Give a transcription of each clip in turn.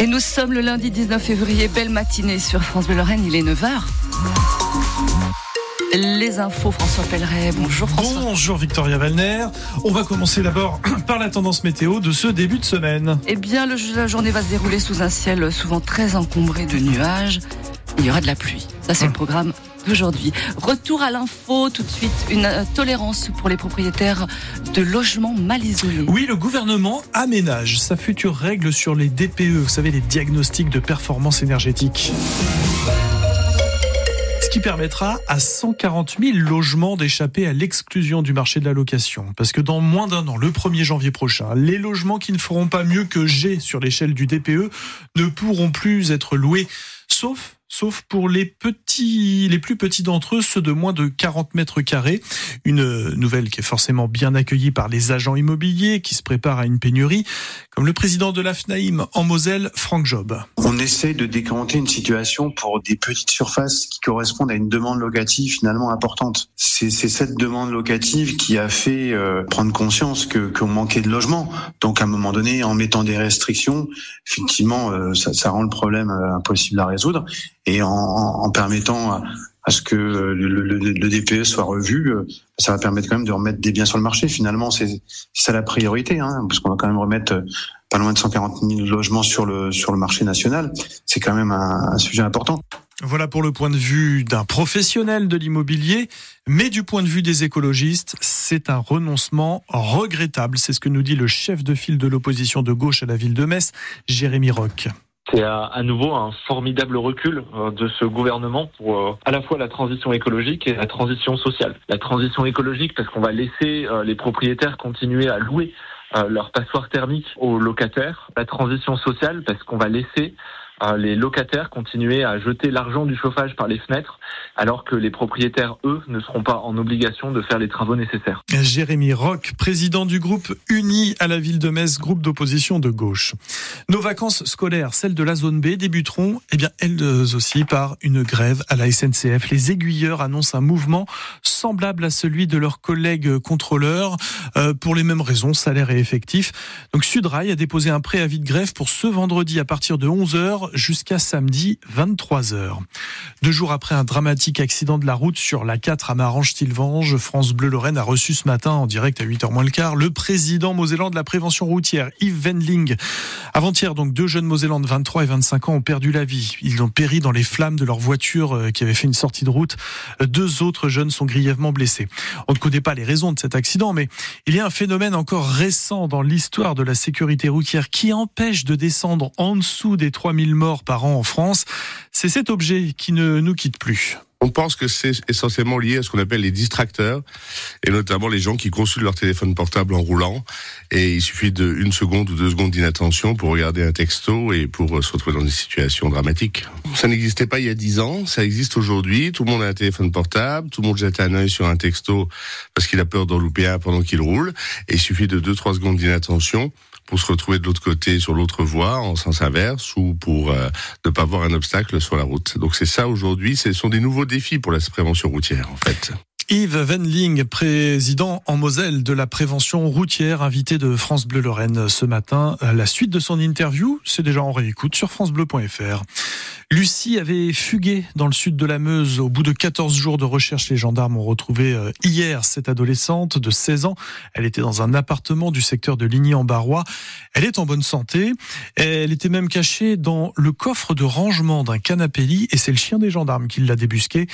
Et nous sommes le lundi 19 février, belle matinée sur France Bleu Lorraine, il est 9h. Les infos, François Pelleret. Bonjour François. Bonjour Victoria Valner. On va commencer d'abord par la tendance météo de ce début de semaine. Eh bien, le, la journée va se dérouler sous un ciel souvent très encombré de nuages. Il y aura de la pluie. Ça, c'est le programme d'aujourd'hui. Retour à l'info, tout de suite, une euh, tolérance pour les propriétaires de logements mal isolés. Oui, le gouvernement aménage sa future règle sur les DPE, vous savez, les diagnostics de performance énergétique ce qui permettra à 140 000 logements d'échapper à l'exclusion du marché de la location. Parce que dans moins d'un an, le 1er janvier prochain, les logements qui ne feront pas mieux que G sur l'échelle du DPE ne pourront plus être loués, sauf sauf pour les petits, les plus petits d'entre eux, ceux de moins de 40 mètres carrés. Une nouvelle qui est forcément bien accueillie par les agents immobiliers qui se préparent à une pénurie, comme le président de l'AFNAIM en Moselle, Franck Job. On essaie de décanter une situation pour des petites surfaces qui correspondent à une demande locative finalement importante. C'est cette demande locative qui a fait euh, prendre conscience que qu'on manquait de logements. Donc à un moment donné, en mettant des restrictions, effectivement, euh, ça, ça rend le problème euh, impossible à résoudre et en, permettant à ce que le, le, le, DPE soit revu, euh, ça va permettre quand même de remettre des biens sur le marché. Finalement, c'est ça la priorité, hein, parce qu'on va quand même remettre euh, pas loin de 140 000 logements sur le sur le marché national. C'est quand même un, un sujet important. Voilà pour le point de vue d'un professionnel de l'immobilier, mais du point de vue des écologistes, c'est un renoncement regrettable. C'est ce que nous dit le chef de file de l'opposition de gauche à la ville de Metz, Jérémy Roch. C'est à, nouveau un formidable recul euh, de ce gouvernement pour euh, à la fois la transition écologique et la transition sociale. La transition écologique parce qu'on va laisser euh, les propriétaires continuer à louer leur passoire thermique aux locataires. La transition sociale parce qu'on va laisser les locataires continuer à jeter l'argent du chauffage par les fenêtres, alors que les propriétaires, eux, ne seront pas en obligation de faire les travaux nécessaires. Jérémy Roch, président du groupe Uni à la ville de Metz, groupe d'opposition de gauche. Nos vacances scolaires, celles de la zone B, débuteront, eh bien, elles aussi, par une grève à la SNCF. Les aiguilleurs annoncent un mouvement semblable à celui de leurs collègues contrôleurs, euh, pour les mêmes raisons, salaire et effectif. Donc Sudrail a déposé un préavis de grève pour ce vendredi à partir de 11h jusqu'à samedi 23h. Deux jours après un dramatique accident de la route sur la 4 à Marange-Tilvange, France Bleu Lorraine a reçu ce matin en direct à 8h moins le quart le président mosellan de la prévention routière, Yves Wendling. Avant-hier, donc, deux jeunes mosellans de 23 et 25 ans ont perdu la vie. Ils ont péri dans les flammes de leur voiture euh, qui avait fait une sortie de route. Deux autres jeunes sont grièvement blessés. On ne connaît pas les raisons de cet accident, mais il y a un phénomène encore récent dans l'histoire de la sécurité routière qui empêche de descendre en dessous des 3000 morts par an en France. C'est cet objet qui ne nous quitte plus. On pense que c'est essentiellement lié à ce qu'on appelle les distracteurs, et notamment les gens qui consultent leur téléphone portable en roulant, et il suffit d'une seconde ou deux secondes d'inattention pour regarder un texto et pour se retrouver dans des situations dramatiques. Ça n'existait pas il y a dix ans, ça existe aujourd'hui, tout le monde a un téléphone portable, tout le monde jette un œil sur un texto parce qu'il a peur d'en louper un pendant qu'il roule, et il suffit de deux, trois secondes d'inattention pour se retrouver de l'autre côté sur l'autre voie en sens inverse ou pour euh, ne pas voir un obstacle sur la route. Donc c'est ça aujourd'hui, ce sont des nouveaux défis pour la prévention routière en fait. Yves Venling, président en Moselle de la prévention routière, invité de France Bleu Lorraine ce matin. La suite de son interview, c'est déjà en réécoute sur francebleu.fr. Lucie avait fugué dans le sud de la Meuse. Au bout de 14 jours de recherche, les gendarmes ont retrouvé euh, hier cette adolescente de 16 ans. Elle était dans un appartement du secteur de Ligny-en-Barrois. Elle est en bonne santé. Elle était même cachée dans le coffre de rangement d'un canapé-lit et c'est le chien des gendarmes qui l'a débusqué.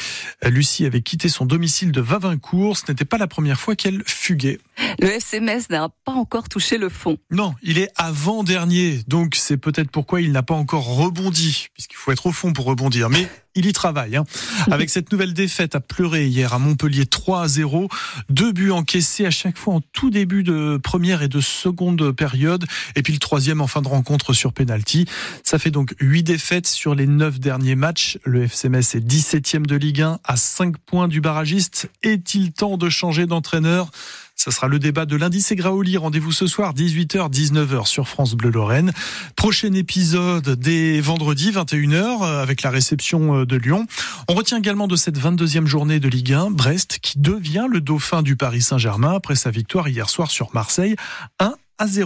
Euh, Lucie avait quitté son domicile de Vavincourt. Ce n'était pas la première fois qu'elle fuguait. Le SMS n'a pas encore touché le fond. Non, il est avant-dernier. Donc c'est peut-être pourquoi il n'a pas encore rebondi, puisqu'il faut être au fond pour rebondir. Mais il y travaille. Hein. Avec cette nouvelle défaite à pleurer hier à Montpellier 3 à 0, deux buts encaissés à chaque fois en tout début de première et de seconde période, et puis le troisième en fin de rencontre sur penalty. Ça fait donc huit défaites sur les neuf derniers matchs. Le FCMS est 17e de Ligue 1 à 5 points du barragiste. Est-il temps de changer d'entraîneur? Ce sera le débat de lundi, c'est. Rendez-vous ce soir, 18h, 19h sur France Bleu Lorraine. Prochain épisode dès vendredi, 21h, euh, avec la réception euh, de Lyon. On retient également de cette 22e journée de Ligue 1, Brest, qui devient le dauphin du Paris Saint-Germain après sa victoire hier soir sur Marseille, 1 à 0.